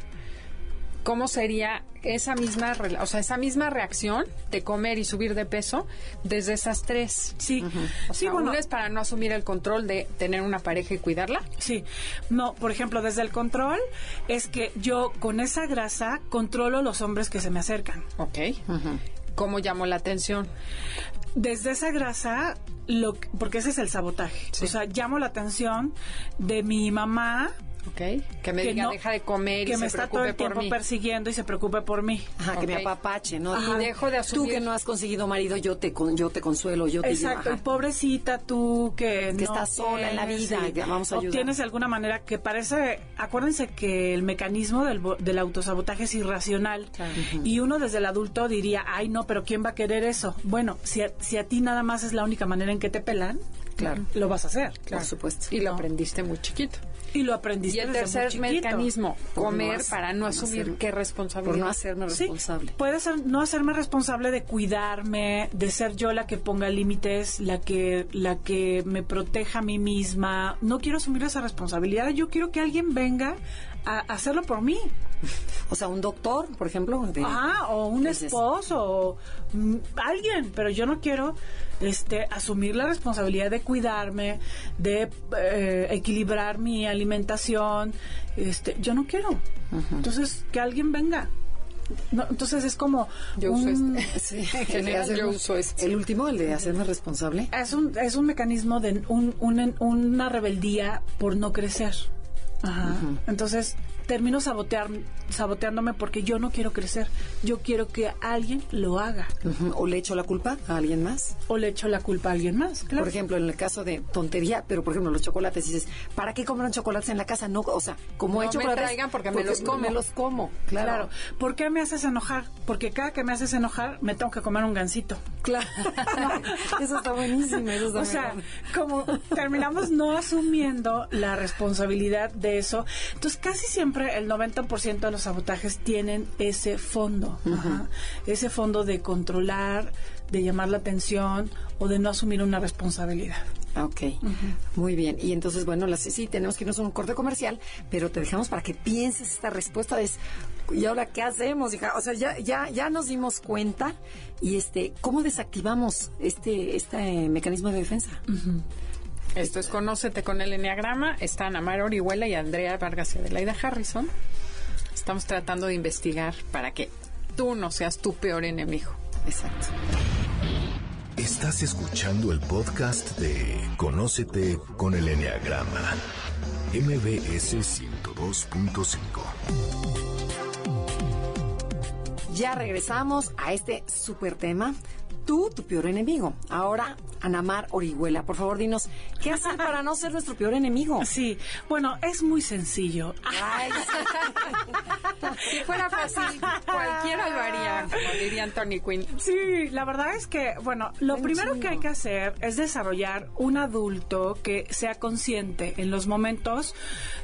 ¿Cómo sería esa misma, o sea, esa misma reacción de comer y subir de peso desde esas tres? Sí. O Sí, sea, bueno, una es para no asumir el control de tener una pareja y cuidarla. Sí, no, por ejemplo, desde el control es que yo con esa grasa controlo los hombres que se me acercan. Ok. ¿Cómo llamo la atención? Desde esa grasa, lo, que- porque ese es el sabotaje. Sí. O sea, llamo la atención de mi mamá Ok. Que me diga, no- deja de comer que y me se está todo preocupe el por tiempo mí. persiguiendo y se preocupe por mí. Ajá, que me apapache, ¿no? Y Tú- dejo de Tú asumir- que no has conseguido marido, yo te, con- yo te consuelo, yo te digo, Exacto, y ajá. pobrecita tú que, no estás sola en la tienes, vida, y que vamos a ayudar. obtienes de alguna manera que parece, acuérdense que el mecanismo del, bo- del autosabotaje es irracional y uno desde el adulto diría, ay no, pero ¿quién va a querer eso? Bueno, si a, si a ti nada más es la única manera en que te pelan, Claro. lo vas a hacer. Por supuesto. Y lo No. aprendiste muy chiquito. Y lo aprendiste Y el desde muy tercer chiquito. mecanismo, Por no comer para no asumir hacer- qué Por responsabilidad. no hacerme Sí, responsable. puede ser no hacerme responsable de cuidarme, de ser yo la que ponga límites, la que la que me proteja a mí misma. No quiero asumir esa responsabilidad. Yo quiero que alguien venga a hacerlo por mí. O sea, un doctor, por ejemplo. de- Ah, o un Entonces- esposo, o mm, alguien, pero yo no quiero este asumir la responsabilidad de cuidarme, de eh, equilibrar mi alimentación, este, yo no quiero. Entonces, que alguien venga. No, entonces es como Yo uso un- este. Sí, En que general, hacerme- yo uso este. El último, el de hacerme responsable. es un es un mecanismo de un, un- una rebeldía por no crecer. Ajá. Entonces termino sabotear, saboteándome porque yo no quiero crecer. Yo quiero que alguien lo haga. O le echo la culpa a alguien más. O le echo la culpa a alguien más. Claro. Por ejemplo, en el caso de tontería, pero por ejemplo, los chocolates, dices, ¿para qué compran chocolates en la casa? No, o sea, como he No me chocolates. traigan porque me los como. Me los como, claro. Claro. ¿Por qué me haces enojar? Porque cada que me haces enojar, me tengo que comer un gansito. Claro. eso está buenísimo. Eso está O sea, como terminamos no asumiendo la responsabilidad de eso, entonces casi siempre el 90% de los sabotajes tienen ese fondo, ajá, ese fondo de controlar, de llamar la atención o de no asumir una responsabilidad. Ok, muy bien. Y entonces, bueno, las, sí, tenemos que irnos a un corte comercial, pero te dejamos para que pienses esta respuesta de, ¿y ahora qué hacemos, hija? O sea, ya, ya, ya nos dimos cuenta y este, ¿cómo desactivamos este, este mecanismo de defensa? Esto es Conócete con el Enneagrama. Están Amar Orihuela y Andrea Vargas y Adelaida Harrison. Estamos tratando de investigar para que tú no seas tu peor enemigo. Exacto. Estás escuchando el podcast de Conócete con el Enneagrama. MBS 102.5. Ya regresamos a este súper tema. Tú, tu peor enemigo. Ahora, Anamar Orihuela, por favor, dinos, ¿qué hacer para no ser nuestro peor enemigo? Sí, bueno, es muy sencillo. Ay, Si fuera fácil, cualquiera lo haría, como diría Anthony Quinn. Sí, la verdad es que, bueno, lo primero que hay que hacer es desarrollar un adulto que sea consciente en los momentos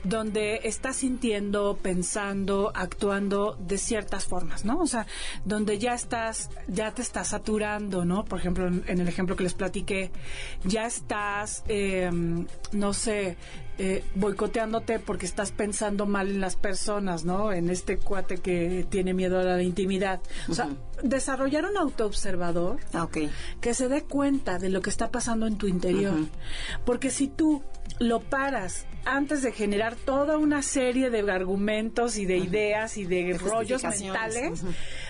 donde está sintiendo, pensando, actuando de ciertas formas, ¿no? O sea, donde ya estás, ya te estás saturando, ¿no? Por ejemplo, en, en el ejemplo que les platiqué, ya estás, eh, no sé, eh, boicoteándote porque estás pensando mal en las personas, ¿no? En este cuate que tiene miedo a la intimidad. O sea, desarrollar un autoobservador Ah, que se dé cuenta de lo que está pasando en tu interior. Porque si tú lo paras antes de generar toda una serie de argumentos y de ideas y de, rollos mentales,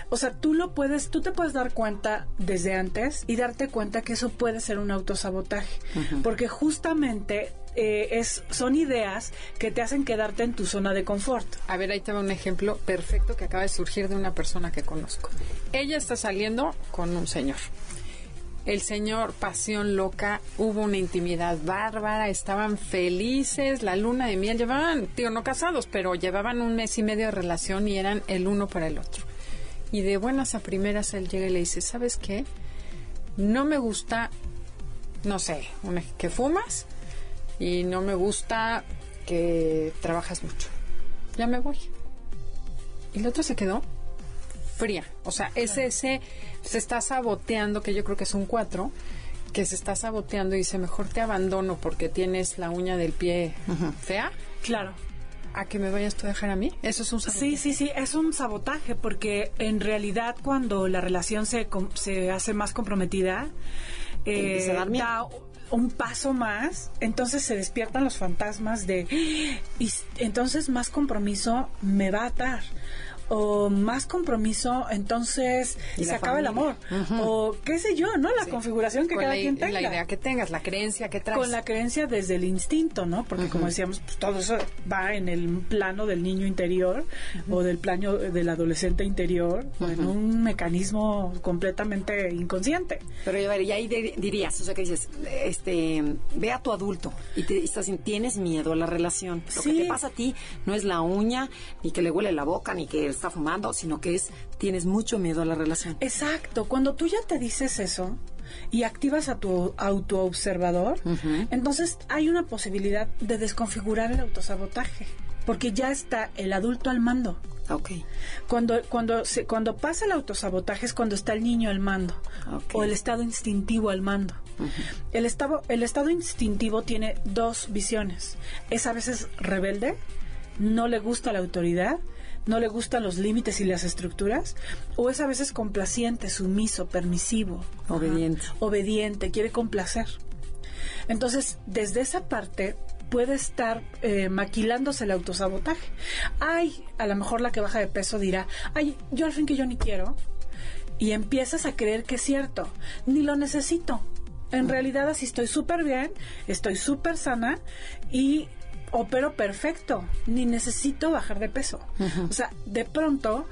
o sea, tú lo puedes, tú te puedes dar cuenta desde antes y darte cuenta que eso puede ser un autosabotaje, porque justamente eh, es son ideas que te hacen quedarte en tu zona de confort. A ver, ahí te va un ejemplo perfecto que acaba de surgir de una persona que conozco. Ella está saliendo con un señor. El señor, pasión loca, hubo una intimidad bárbara, estaban felices, la luna de miel, llevaban, tío, no casados, pero llevaban un mes y medio de relación y eran el uno para el otro. Y de buenas a primeras él llega y le dice, ¿sabes qué? No me gusta, no sé, que fumas y no me gusta que trabajas mucho. Ya me voy. Y el otro se quedó fría. O sea, ese, ese se está saboteando, que yo creo que es un 4, que se está saboteando y dice, mejor te abandono porque tienes la uña del pie fea, Claro. a que me vayas tú a dejar a mí. Eso es un sabotaje. Sí, sí, sí, es un sabotaje porque en realidad cuando la relación se, se hace más comprometida, eh, empieza a dar miedo. da un paso más, entonces se despiertan los fantasmas de, y s- entonces más compromiso me va a atar. O más compromiso, entonces Y se acaba el amor. O qué sé yo, ¿no? La configuración que Con cada la, quien tenga. la idea que tengas, la creencia que traes. Con la creencia desde el instinto, ¿no? Porque como decíamos, pues todo eso va en el plano del niño interior o del plano del adolescente interior, o en un mecanismo completamente inconsciente. Pero a ver, y ahí de- dirías, o sea, que dices, este, ve a tu adulto y te estás tienes miedo a la relación. Lo Sí. que te pasa a ti no es la uña, ni que le huele la boca, ni que está fumando, sino que es, tienes mucho miedo a la relación. Exacto, cuando tú ya te dices eso y activas a tu autoobservador, entonces hay una posibilidad de desconfigurar el autosabotaje, porque ya está el adulto al mando. Ok. Cuando, cuando, se, cuando pasa el autosabotaje es cuando está el niño al mando o el estado instintivo al mando. el, estado, el estado instintivo tiene dos visiones. Es a veces rebelde, no le gusta la autoridad, no le gustan los límites y las estructuras, o es a veces complaciente, sumiso, permisivo, Obediente. Ajá. obediente, quiere complacer. Entonces, desde esa parte puede estar eh, maquilándose el autosabotaje. Ay, a lo mejor la que baja de peso dirá, ay, yo al fin que yo ni quiero. Y empiezas a creer que es cierto, ni lo necesito. En realidad así estoy súper bien, estoy súper sana y opero perfecto, ni necesito bajar de peso. O sea, de pronto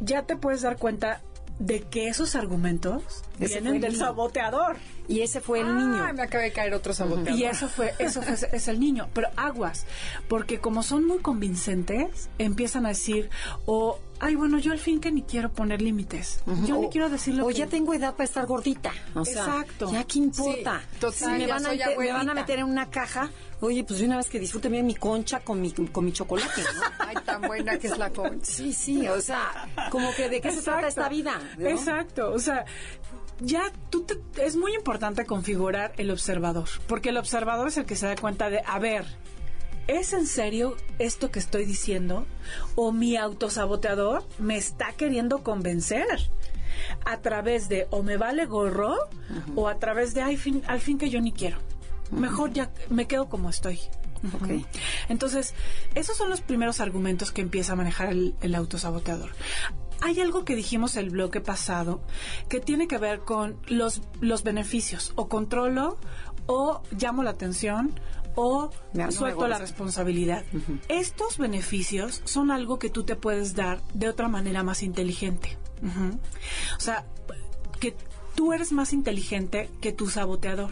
ya te puedes dar cuenta de que esos argumentos vienen el del saboteador. Y ese fue el Ay, niño. me acaba de caer otro saboteador. Y eso fue, eso fue, es el niño. Pero aguas, porque como son muy convincentes, empiezan a decir, o, ay, bueno, yo al fin que ni quiero poner límites. Yo ni O- quiero decir lo O que... ya tengo edad para estar gordita. O sea, Exacto. Ya qué importa. Sí, total, si me van, a meter, me van a abuelita. meter en una caja, oye, pues una vez que disfrute bien mi concha con mi, con mi chocolate, ¿no? Ay, tan buena que es la concha. Sí, sí, o sea, como que de qué se trata esta vida. ¿no? Exacto, o sea, ya tú te- es muy importante configurar el observador, porque el observador es el que se da cuenta de, a ver, ¿es en serio esto que estoy diciendo? ¿O mi autosaboteador me está queriendo convencer? A través de o me vale gorro o a través de "Ay, fin- al fin que yo ni quiero. Mejor ya me quedo como estoy. Ok. Entonces, esos son los primeros argumentos que empieza a manejar el, el autosaboteador. Hay algo que dijimos el bloque pasado que tiene que ver con los, los beneficios. O controlo, o llamo la atención, o suelto la responsabilidad. Estos beneficios son algo que tú te puedes dar de otra manera más inteligente. O sea, que tú eres más inteligente que tu saboteador.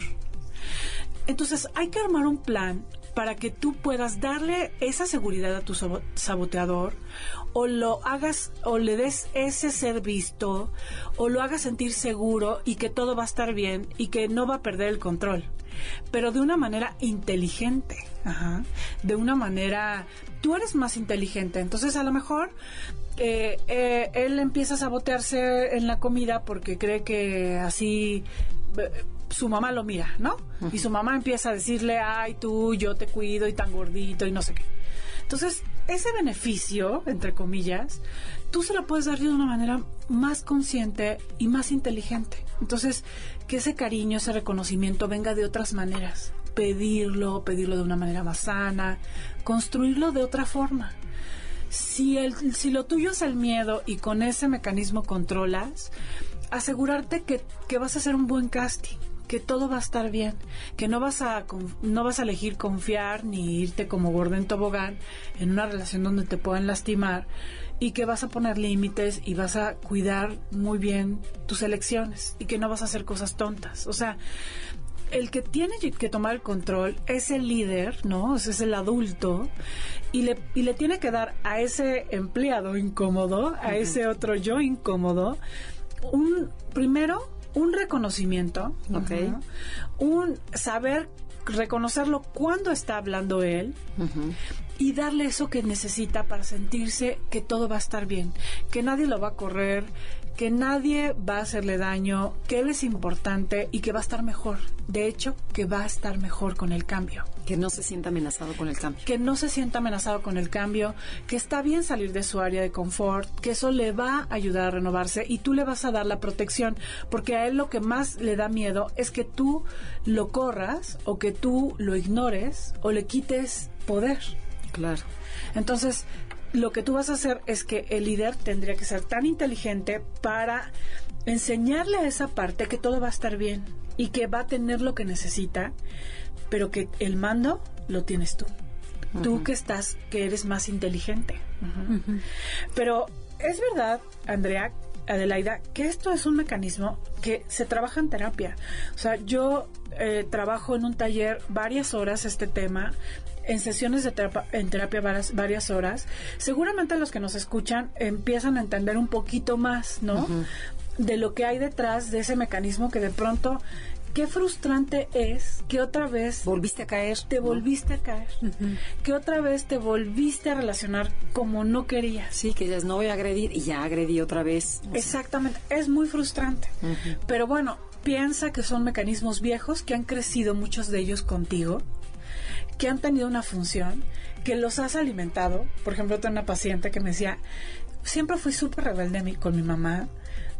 Entonces hay que armar un plan para que tú puedas darle esa seguridad a tu sabo- saboteador o lo hagas o le des ese ser visto o lo hagas sentir seguro y que todo va a estar bien y que no va a perder el control. Pero de una manera inteligente. Ajá. de una manera tú eres más inteligente. Entonces a lo mejor eh, eh, él empieza a sabotearse en la comida porque cree que así eh, su mamá lo mira, ¿no? Y su mamá empieza a decirle, ay, tú, yo te cuido y tan gordito y no sé qué. Entonces, ese beneficio, entre comillas, tú se lo puedes dar de una manera más consciente y más inteligente. Entonces, que ese cariño, ese reconocimiento venga de otras maneras. Pedirlo, pedirlo de una manera más sana, construirlo de otra forma. Si, el, si lo tuyo es el miedo y con ese mecanismo controlas, asegurarte que, que vas a hacer un buen casting, que todo va a estar bien, que no vas a no vas a elegir confiar ni irte como gordo en tobogán en una relación donde te puedan lastimar y que vas a poner límites y vas a cuidar muy bien tus elecciones y que no vas a hacer cosas tontas. O sea, el que tiene que tomar el control es el líder, ¿no? Es el adulto y le, y le tiene que dar a ese empleado incómodo, a ese otro yo incómodo, un primero un reconocimiento, un saber reconocerlo cuando está hablando él y darle eso que necesita para sentirse que todo va a estar bien, que nadie lo va a correr, que nadie va a hacerle daño, que él es importante y que va a estar mejor. De hecho, que va a estar mejor con el cambio. Que no se sienta amenazado con el cambio. Que no se sienta amenazado con el cambio, que está bien salir de su área de confort, que eso le va a ayudar a renovarse y tú le vas a dar la protección, porque a él lo que más le da miedo es que tú lo corras o que tú lo ignores o le quites poder. Claro. Entonces, lo que tú vas a hacer es que el líder tendría que ser tan inteligente para enseñarle a esa parte que todo va a estar bien y que va a tener lo que necesita, pero que el mando lo tienes tú. Tú que estás, que eres más inteligente. Pero es verdad, Andrea, Adelaida, que esto es un mecanismo que se trabaja en terapia. O sea, yo eh, trabajo en un taller varias horas este tema, en sesiones de terapia, en terapia varias, varias, horas. Seguramente los que nos escuchan empiezan a entender un poquito más, ¿no? De lo que hay detrás de ese mecanismo que de pronto qué frustrante es que otra vez volviste a caer, te volviste a caer, que otra vez te volviste a relacionar como no querías. Sí, que ya no voy a agredir y ya agredí otra vez. Exactamente, es muy frustrante. Pero bueno, piensa que son mecanismos viejos que han crecido muchos de ellos contigo, que han tenido una función, que los has alimentado. Por ejemplo, tengo una paciente que me decía, siempre fui súper rebelde con mi mamá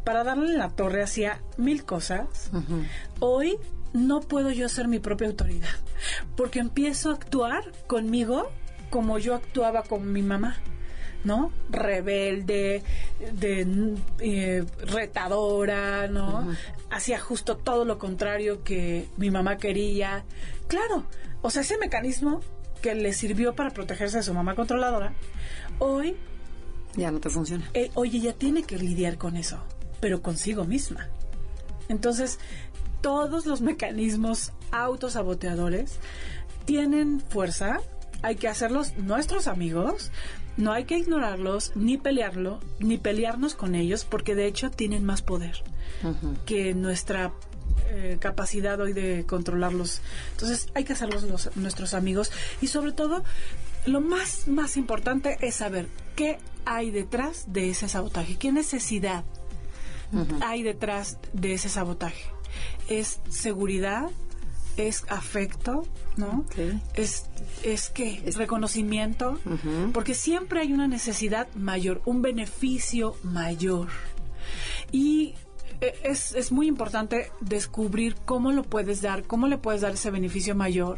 para darle la torre hacía mil cosas. Hoy no puedo yo ser mi propia autoridad, porque empiezo a actuar conmigo como yo actuaba con mi mamá. ¿no? Rebelde, de, eh, retadora, ¿no? Hacía justo todo lo contrario que mi mamá quería. Claro, o sea, ese mecanismo que le sirvió para protegerse de su mamá controladora, hoy... Ya no te funciona. Eh, oye, ya tiene que lidiar con eso pero consigo misma. Entonces, todos los mecanismos autosaboteadores tienen fuerza, hay que hacerlos nuestros amigos, no hay que ignorarlos, ni pelearlo, ni pelearnos con ellos, porque de hecho tienen más poder que nuestra eh, capacidad hoy de controlarlos. Entonces hay que hacerlos nuestros amigos y sobre todo lo más, más importante es saber qué hay detrás de ese sabotaje, qué necesidad hay detrás de ese sabotaje? ¿Es seguridad? ¿Es afecto? ¿No? ¿Es, es qué? ¿Es reconocimiento? Porque siempre hay una necesidad mayor, un beneficio mayor. Y eh, es, es, muy importante descubrir cómo lo puedes dar, cómo le puedes dar ese beneficio mayor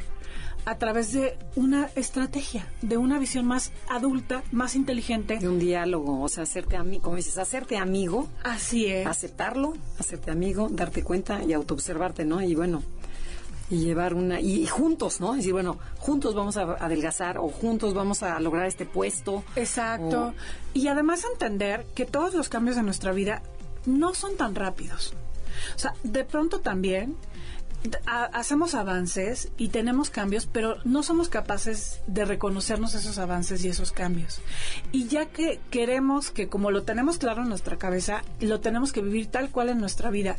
a través de una estrategia, de una visión más adulta, más inteligente. De un diálogo, o sea, hacerte amigo, como dices, hacerte amigo. Así es. Aceptarlo, hacerte amigo, darte cuenta y autoobservarte, ¿no? Y bueno, y llevar una y, juntos, ¿no? Decir, bueno, juntos vamos a adelgazar o juntos vamos a lograr este puesto. Exacto. Y además entender que todos los cambios de nuestra vida no son tan rápidos. O sea, de pronto también hacemos avances y tenemos cambios, pero no somos capaces de reconocernos esos avances y esos cambios. Y ya que queremos que como lo tenemos claro en nuestra cabeza, lo tenemos que vivir tal cual en nuestra vida.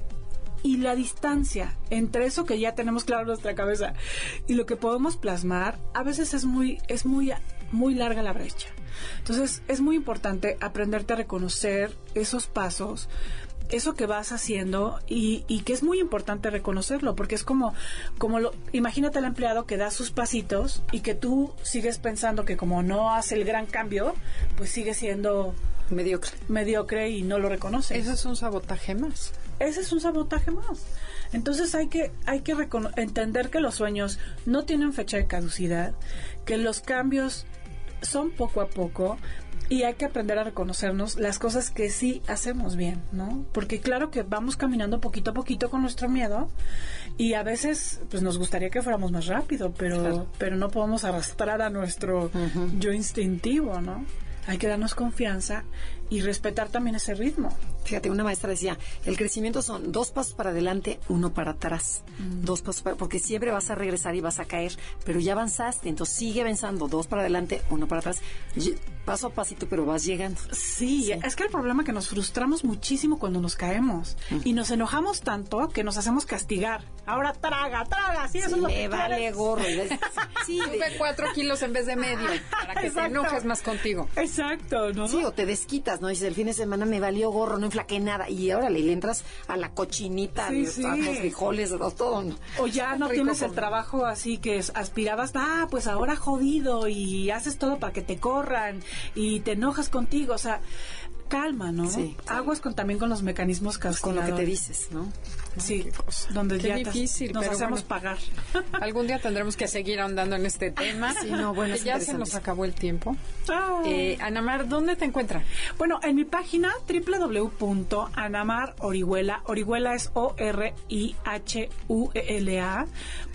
Y la distancia entre eso que ya tenemos claro en nuestra cabeza y lo que podemos plasmar, a veces es muy, es muy, muy larga la brecha. Entonces es muy importante aprenderte a reconocer esos pasos, eso que vas haciendo y, y, que es muy importante reconocerlo porque es como como lo imagínate al empleado que da sus pasitos y que tú sigues pensando que como no hace el gran cambio pues sigue siendo mediocre. mediocre y no lo reconoce. Eso es un sabotaje más. Ese es un sabotaje más. Entonces hay que hay que entender que los sueños no tienen fecha de caducidad que los cambios son poco a poco y hay que aprender a reconocernos las cosas que sí hacemos bien, ¿no? Porque claro que vamos caminando poquito a poquito con nuestro miedo y a veces pues nos gustaría que fuéramos más rápido, pero pero no podemos arrastrar a nuestro yo instintivo, ¿no? Hay que darnos confianza y respetar también ese ritmo. Fíjate, una maestra decía, el crecimiento son dos pasos para adelante, uno para atrás. Mm. Dos pasos para, porque siempre vas a regresar y vas a caer, pero ya avanzaste, entonces sigue avanzando, dos para adelante, uno para atrás, paso a pasito, pero vas llegando. Sí, es que el problema es que nos frustramos muchísimo cuando nos caemos mm. y nos enojamos tanto que nos hacemos castigar. Ahora traga, traga, sí, eso me vale gorro. sí, Sube cuatro kilos en vez de medio para que te enojes más contigo. Exacto, ¿no? Sí, o te desquitas ¿no? Dices, el fin de semana me valió gorro, no enflaqué nada. Y ahora le entras a la cochinita, a los frijoles, a todo. O ya no tienes el trabajo así que aspirabas, ah, pues ahora jodido y haces todo para que te corran y te enojas contigo. O sea, calma, ¿no? Sí, Aguas con, también con los mecanismos Con lo que te dices, ¿no? Sí, Qué cosa. donde Qué ya difícil, nos hacemos bueno. pagar. Algún día tendremos que seguir ahondando en este tema. Sí, no, bueno, es ya se nos acabó el tiempo. Ah. Eh, Anamar, ¿dónde te encuentran? Bueno, en mi página www.anamar Orihuela, Orihuela es o r i h u e l a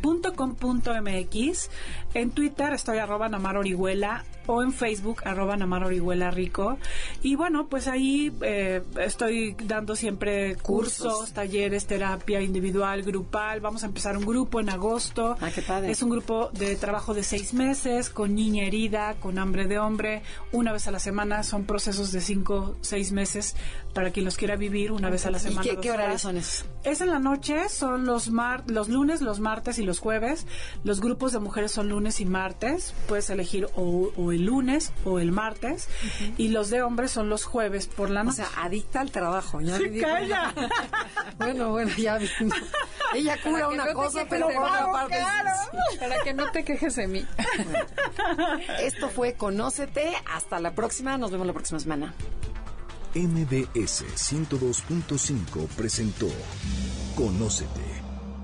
punto com punto mx. En Twitter estoy arroba Anamar Orihuela o en Facebook arroba Anamar Orihuela Rico. Y bueno, pues ahí eh, estoy dando siempre cursos, Cursos. talleres, terapia individual, grupal. Vamos a empezar un grupo en agosto. Ah, qué padre. Es un grupo de trabajo de seis meses, con niña herida, con hambre de hombre, una vez a la semana. Son procesos de cinco, seis meses para quien los quiera vivir una vez a la ¿Y semana. qué, dos qué horarios horas. son esos? Es en la noche, son los mar los lunes, los martes y los jueves. Los grupos de mujeres son lunes y martes. Puedes elegir o, o el lunes o el martes. Y los de hombres son los jueves por la O noche. sea, adicta al trabajo. Ya Sí, calla. bueno, bueno, ya. Ella cura una cosa, pero por otra parte. Para que no te quejes de mí. Esto fue Conócete. Hasta la próxima. Nos vemos la próxima semana. MBS 102.5 presentó Conócete.